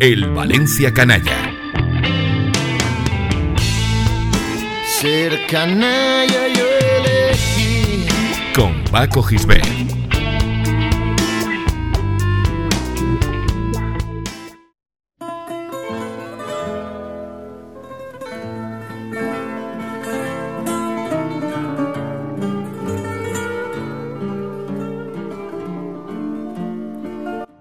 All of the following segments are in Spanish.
El Valencia Canalla. Ser canalla yo elegí. Con Paco Gisbert.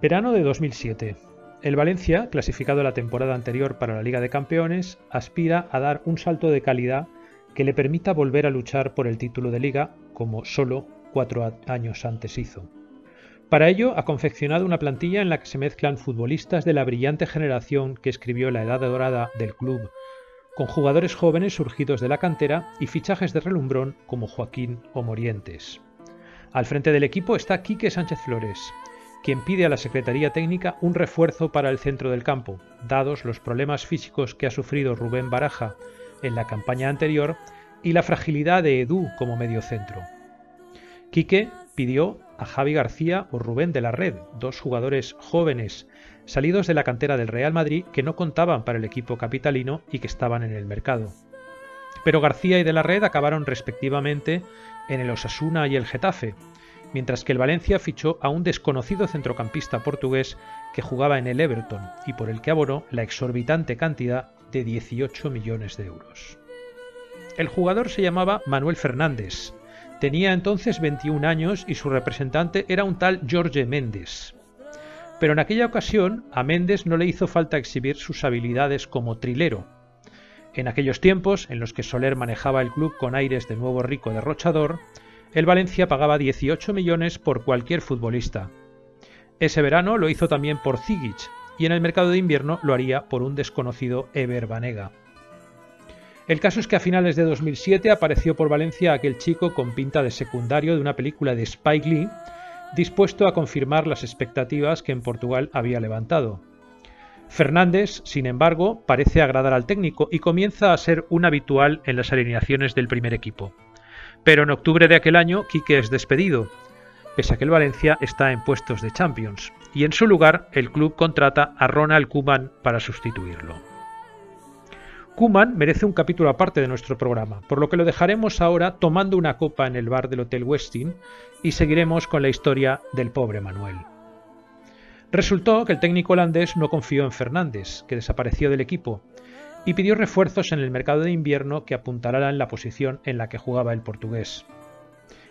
Verano de 2007. El Valencia, clasificado la temporada anterior para la Liga de Campeones, aspira a dar un salto de calidad que le permita volver a luchar por el título de liga como solo cuatro años antes hizo. Para ello ha confeccionado una plantilla en la que se mezclan futbolistas de la brillante generación que escribió la edad dorada del club, con jugadores jóvenes surgidos de la cantera y fichajes de relumbrón como Joaquín o Morientes. Al frente del equipo está Quique Sánchez Flores, quien pide a la Secretaría Técnica un refuerzo para el centro del campo, dados los problemas físicos que ha sufrido Rubén Baraja en la campaña anterior y la fragilidad de Edu como mediocentro. Quique pidió a Javi García o Rubén de la Red, dos jugadores jóvenes salidos de la cantera del Real Madrid que no contaban para el equipo capitalino y que estaban en el mercado. Pero García y de la Red acabaron respectivamente en el Osasuna y el Getafe, mientras que el Valencia fichó a un desconocido centrocampista portugués que jugaba en el Everton y por el que abonó la exorbitante cantidad de 18 millones de euros. El jugador se llamaba Manuel Fernández, tenía entonces 21 años y su representante era un tal Jorge Méndez. Pero en aquella ocasión a Méndez no le hizo falta exhibir sus habilidades como trilero. En aquellos tiempos, en los que Soler manejaba el club con aires de nuevo rico derrochador, el Valencia pagaba 18 millones por cualquier futbolista. Ese verano lo hizo también por Zigic y en el mercado de invierno lo haría por un desconocido Eber Banega. El caso es que a finales de 2007 apareció por Valencia aquel chico con pinta de secundario de una película de Spike Lee, dispuesto a confirmar las expectativas que en Portugal había levantado. Fernández, sin embargo, parece agradar al técnico y comienza a ser un habitual en las alineaciones del primer equipo. Pero en octubre de aquel año, Quique es despedido, pese a que el Valencia está en puestos de Champions, y en su lugar el club contrata a Ronald Koeman para sustituirlo. Koeman merece un capítulo aparte de nuestro programa, por lo que lo dejaremos ahora tomando una copa en el bar del Hotel Westin y seguiremos con la historia del pobre Manuel. Resultó que el técnico holandés no confió en Fernández, que desapareció del equipo, y pidió refuerzos en el mercado de invierno que apuntalaran la posición en la que jugaba el portugués.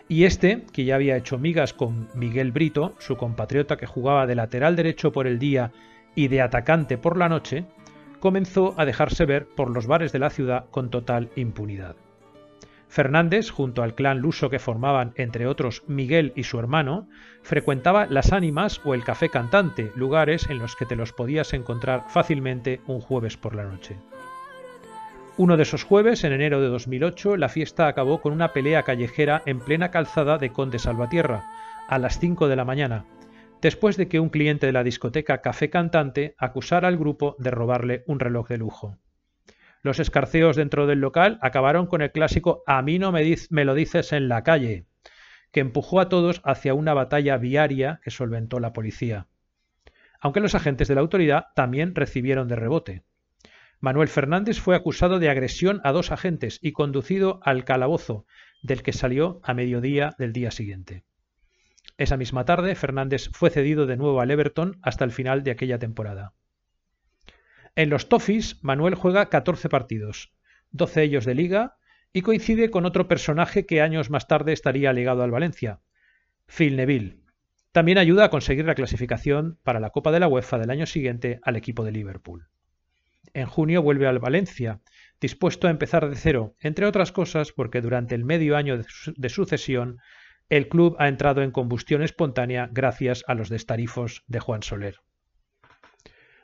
Y este, que ya había hecho migas con Miguel Brito, su compatriota que jugaba de lateral derecho por el día y de atacante por la noche, comenzó a dejarse ver por los bares de la ciudad con total impunidad. Fernández, junto al clan luso que formaban entre otros Miguel y su hermano, frecuentaba las ánimas o el café cantante, lugares en los que te los podías encontrar fácilmente un jueves por la noche. Uno de esos jueves, en enero de 2008, la fiesta acabó con una pelea callejera en plena calzada de Conde Salvatierra, a las 5 de la mañana, después de que un cliente de la discoteca Café Cantante acusara al grupo de robarle un reloj de lujo. Los escarceos dentro del local acabaron con el clásico A mí no me, me lo dices en la calle, que empujó a todos hacia una batalla viaria que solventó la policía. Aunque los agentes de la autoridad también recibieron de rebote. Manuel Fernández fue acusado de agresión a dos agentes y conducido al calabozo, del que salió a mediodía del día siguiente. Esa misma tarde, Fernández fue cedido de nuevo al Everton hasta el final de aquella temporada. En los Toffees, Manuel juega 14 partidos, 12 ellos de liga, y coincide con otro personaje que años más tarde estaría ligado al Valencia, Phil Neville. También ayuda a conseguir la clasificación para la Copa de la UEFA del año siguiente al equipo de Liverpool. En junio vuelve al Valencia, dispuesto a empezar de cero, entre otras cosas porque durante el medio año de sucesión el club ha entrado en combustión espontánea gracias a los destarifos de Juan Soler.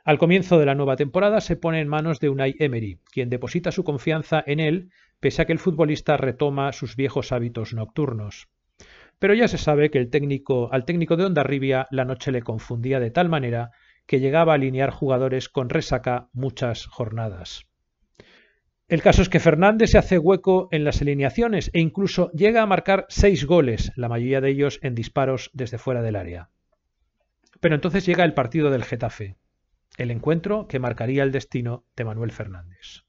Al comienzo de la nueva temporada se pone en manos de Unai Emery, quien deposita su confianza en él pese a que el futbolista retoma sus viejos hábitos nocturnos. Pero ya se sabe que el técnico, al técnico de Ondarribia la noche le confundía de tal manera que llegaba a alinear jugadores con resaca muchas jornadas. El caso es que Fernández se hace hueco en las alineaciones e incluso llega a marcar seis goles, la mayoría de ellos en disparos desde fuera del área. Pero entonces llega el partido del Getafe. el encuentro que marcaría el destino de Manuel Fernández.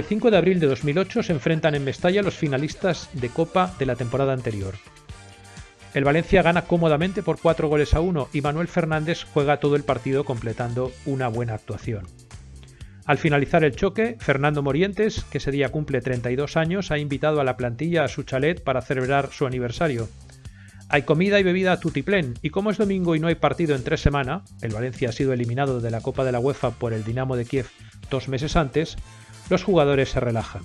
El 5 de abril de 2008 se enfrentan en Mestalla los finalistas de Copa de la temporada anterior. El Valencia gana cómodamente por 4 goles a 1 y Manuel Fernández juega todo el partido completando una buena actuación. Al finalizar el choque, Fernando Morientes, que ese día cumple 32 años, ha invitado a la plantilla a su chalet para celebrar su aniversario. Hay comida y bebida a tutiplén, y como es domingo y no hay partido en tres semanas, el Valencia ha sido eliminado de la Copa de la UEFA por el Dinamo de Kiev dos meses antes, los jugadores se relajan.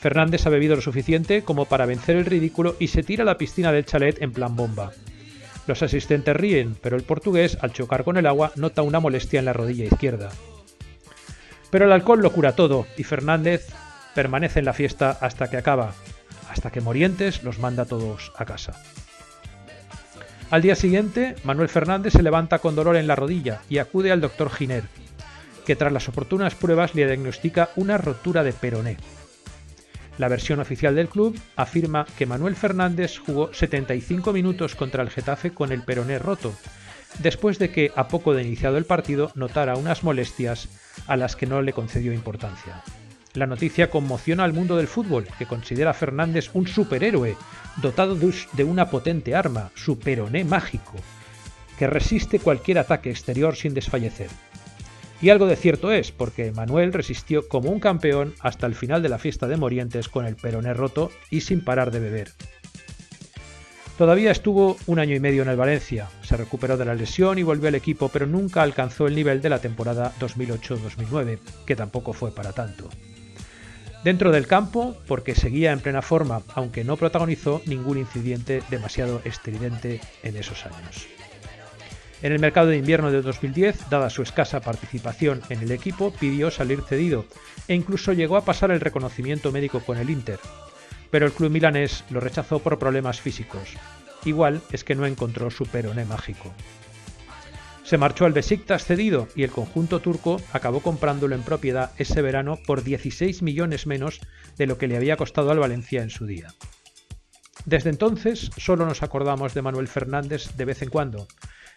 Fernández ha bebido lo suficiente como para vencer el ridículo y se tira a la piscina del chalet en plan bomba. Los asistentes ríen, pero el portugués, al chocar con el agua, nota una molestia en la rodilla izquierda. Pero el alcohol lo cura todo y Fernández permanece en la fiesta hasta que acaba, hasta que Morientes los manda todos a casa. Al día siguiente, Manuel Fernández se levanta con dolor en la rodilla y acude al doctor Giner, que tras las oportunas pruebas le diagnostica una rotura de peroné. La versión oficial del club afirma que Manuel Fernández jugó 75 minutos contra el Getafe con el peroné roto, después de que, a poco de iniciado el partido, notara unas molestias a las que no le concedió importancia. La noticia conmociona al mundo del fútbol, que considera a Fernández un superhéroe, dotado de una potente arma, su peroné mágico, que resiste cualquier ataque exterior sin desfallecer. Y algo de cierto es, porque Manuel resistió como un campeón hasta el final de la fiesta de Morientes con el peroné roto y sin parar de beber. Todavía estuvo un año y medio en el Valencia, se recuperó de la lesión y volvió al equipo, pero nunca alcanzó el nivel de la temporada 2008-2009, que tampoco fue para tanto. Dentro del campo, porque seguía en plena forma, aunque no protagonizó ningún incidente demasiado estridente en esos años. En el mercado de invierno de 2010, dada su escasa participación en el equipo, pidió salir cedido e incluso llegó a pasar el reconocimiento médico con el Inter. Pero el club milanés lo rechazó por problemas físicos. Igual es que no encontró su peroné mágico. Se marchó al Besiktas cedido y el conjunto turco acabó comprándolo en propiedad ese verano por 16 millones menos de lo que le había costado al Valencia en su día. Desde entonces solo nos acordamos de Manuel Fernández de vez en cuando,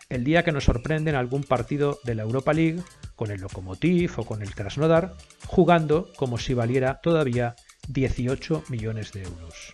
el día que nos sorprende en algún partido de la Europa League, con el Lokomotiv o con el Krasnodar, jugando como si valiera todavía 18 millones de euros.